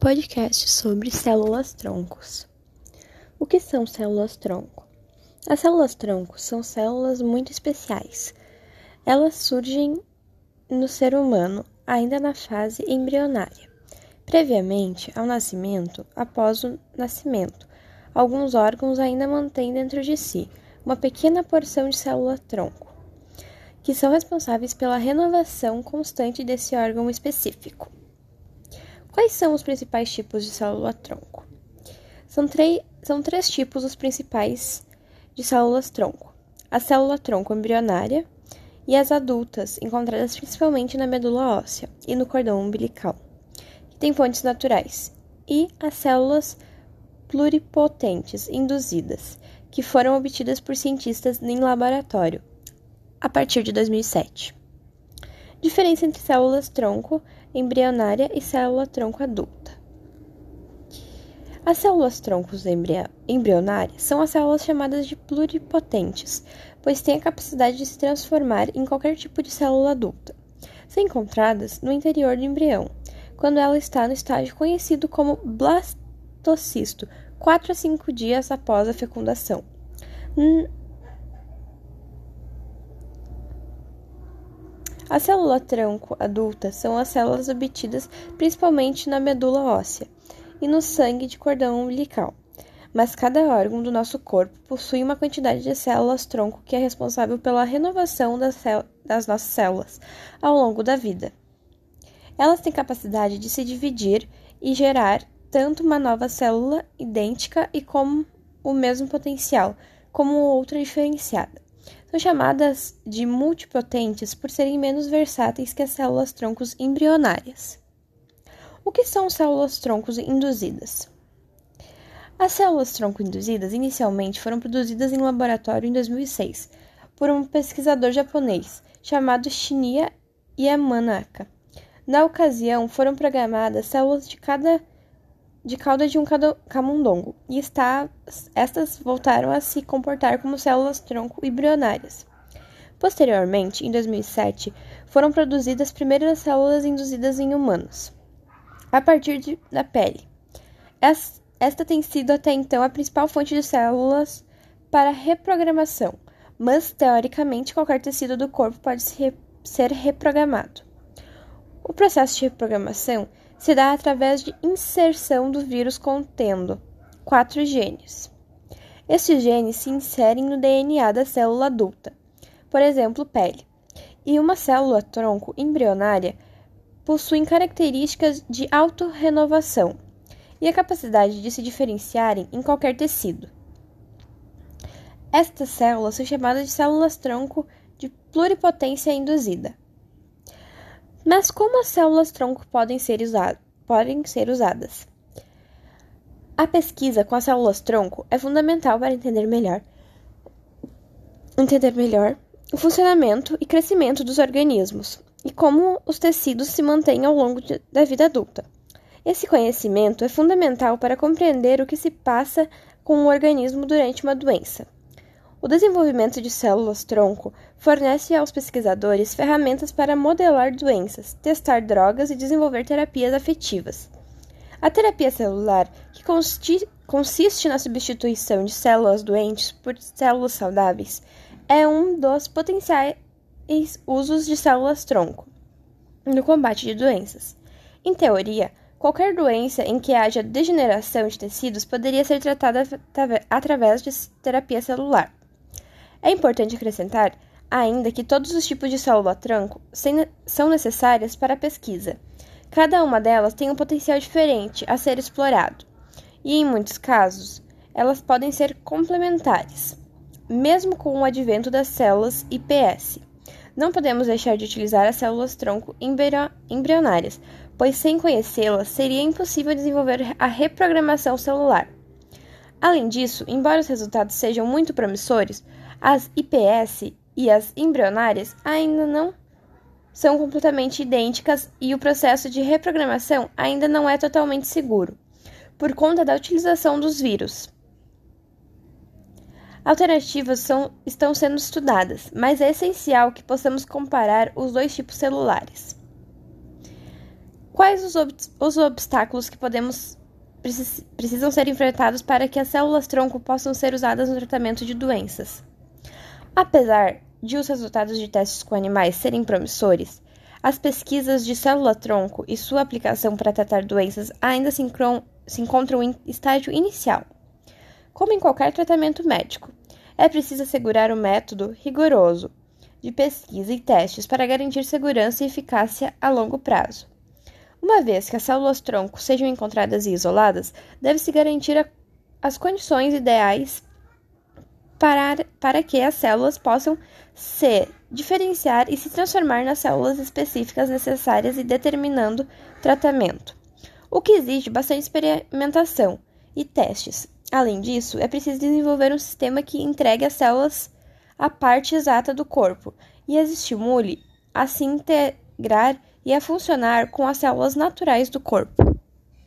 podcast sobre células-troncos. O que são células-tronco? As células-tronco são células muito especiais. Elas surgem no ser humano ainda na fase embrionária. Previamente ao nascimento, após o nascimento, alguns órgãos ainda mantêm dentro de si uma pequena porção de célula-tronco, que são responsáveis pela renovação constante desse órgão específico. Quais são os principais tipos de célula-tronco? São, são três tipos os principais de células-tronco: a célula-tronco embrionária e as adultas, encontradas principalmente na medula óssea e no cordão umbilical, que têm fontes naturais, e as células pluripotentes induzidas, que foram obtidas por cientistas em laboratório a partir de 2007. Diferença entre células-tronco embrionária e célula-tronco adulta. As células-troncos embrionárias são as células chamadas de pluripotentes, pois têm a capacidade de se transformar em qualquer tipo de célula adulta. São encontradas no interior do embrião, quando ela está no estágio conhecido como blastocisto, 4 a 5 dias após a fecundação. A célula-tronco adulta são as células obtidas principalmente na medula óssea e no sangue de cordão umbilical. Mas cada órgão do nosso corpo possui uma quantidade de células-tronco que é responsável pela renovação das, das nossas células ao longo da vida. Elas têm capacidade de se dividir e gerar tanto uma nova célula idêntica e com o mesmo potencial, como outra diferenciada. São chamadas de multipotentes por serem menos versáteis que as células troncos embrionárias. O que são células troncos induzidas? As células tronco induzidas inicialmente foram produzidas em laboratório em 2006 por um pesquisador japonês chamado Shinya Yamanaka. Na ocasião, foram programadas células de cada de cauda de um camundongo, e está, estas voltaram a se comportar como células tronco embrionárias. Posteriormente, em 2007, foram produzidas as primeiras células induzidas em humanos, a partir de, da pele. Esta tem sido até então a principal fonte de células para reprogramação, mas teoricamente qualquer tecido do corpo pode ser reprogramado. O processo de reprogramação se dá através de inserção do vírus contendo quatro genes. Estes genes se inserem no DNA da célula adulta, por exemplo, pele, e uma célula tronco embrionária possuem características de autorrenovação e a capacidade de se diferenciarem em qualquer tecido. Estas células são chamadas de células tronco de pluripotência induzida. Mas como as células-tronco podem podem ser usadas? A pesquisa com as células-tronco é fundamental para entender melhor, entender melhor o funcionamento e crescimento dos organismos e como os tecidos se mantêm ao longo de, da vida adulta. Esse conhecimento é fundamental para compreender o que se passa com o organismo durante uma doença. O desenvolvimento de células-tronco fornece aos pesquisadores ferramentas para modelar doenças, testar drogas e desenvolver terapias afetivas. A terapia celular, que consiste na substituição de células doentes por células saudáveis, é um dos potenciais usos de células-tronco no combate de doenças. Em teoria, qualquer doença em que haja degeneração de tecidos poderia ser tratada através de terapia celular. É importante acrescentar ainda que todos os tipos de célula-tronco são necessárias para a pesquisa. Cada uma delas tem um potencial diferente a ser explorado, e em muitos casos, elas podem ser complementares, mesmo com o advento das células IPS. Não podemos deixar de utilizar as células-tronco embrionárias, pois sem conhecê-las seria impossível desenvolver a reprogramação celular. Além disso, embora os resultados sejam muito promissores, as IPS e as embrionárias ainda não são completamente idênticas e o processo de reprogramação ainda não é totalmente seguro, por conta da utilização dos vírus. Alternativas são, estão sendo estudadas, mas é essencial que possamos comparar os dois tipos celulares. Quais os, ob os obstáculos que podemos precis precisam ser enfrentados para que as células-tronco possam ser usadas no tratamento de doenças? Apesar de os resultados de testes com animais serem promissores, as pesquisas de célula-tronco e sua aplicação para tratar doenças ainda se, se encontram em estágio inicial. Como em qualquer tratamento médico, é preciso assegurar um método rigoroso de pesquisa e testes para garantir segurança e eficácia a longo prazo. Uma vez que as células-tronco sejam encontradas e isoladas, deve-se garantir a, as condições ideais para, para que as células possam se diferenciar e se transformar nas células específicas necessárias e determinando tratamento, o que exige bastante experimentação e testes. Além disso, é preciso desenvolver um sistema que entregue às células a parte exata do corpo e as estimule a se integrar e a funcionar com as células naturais do corpo.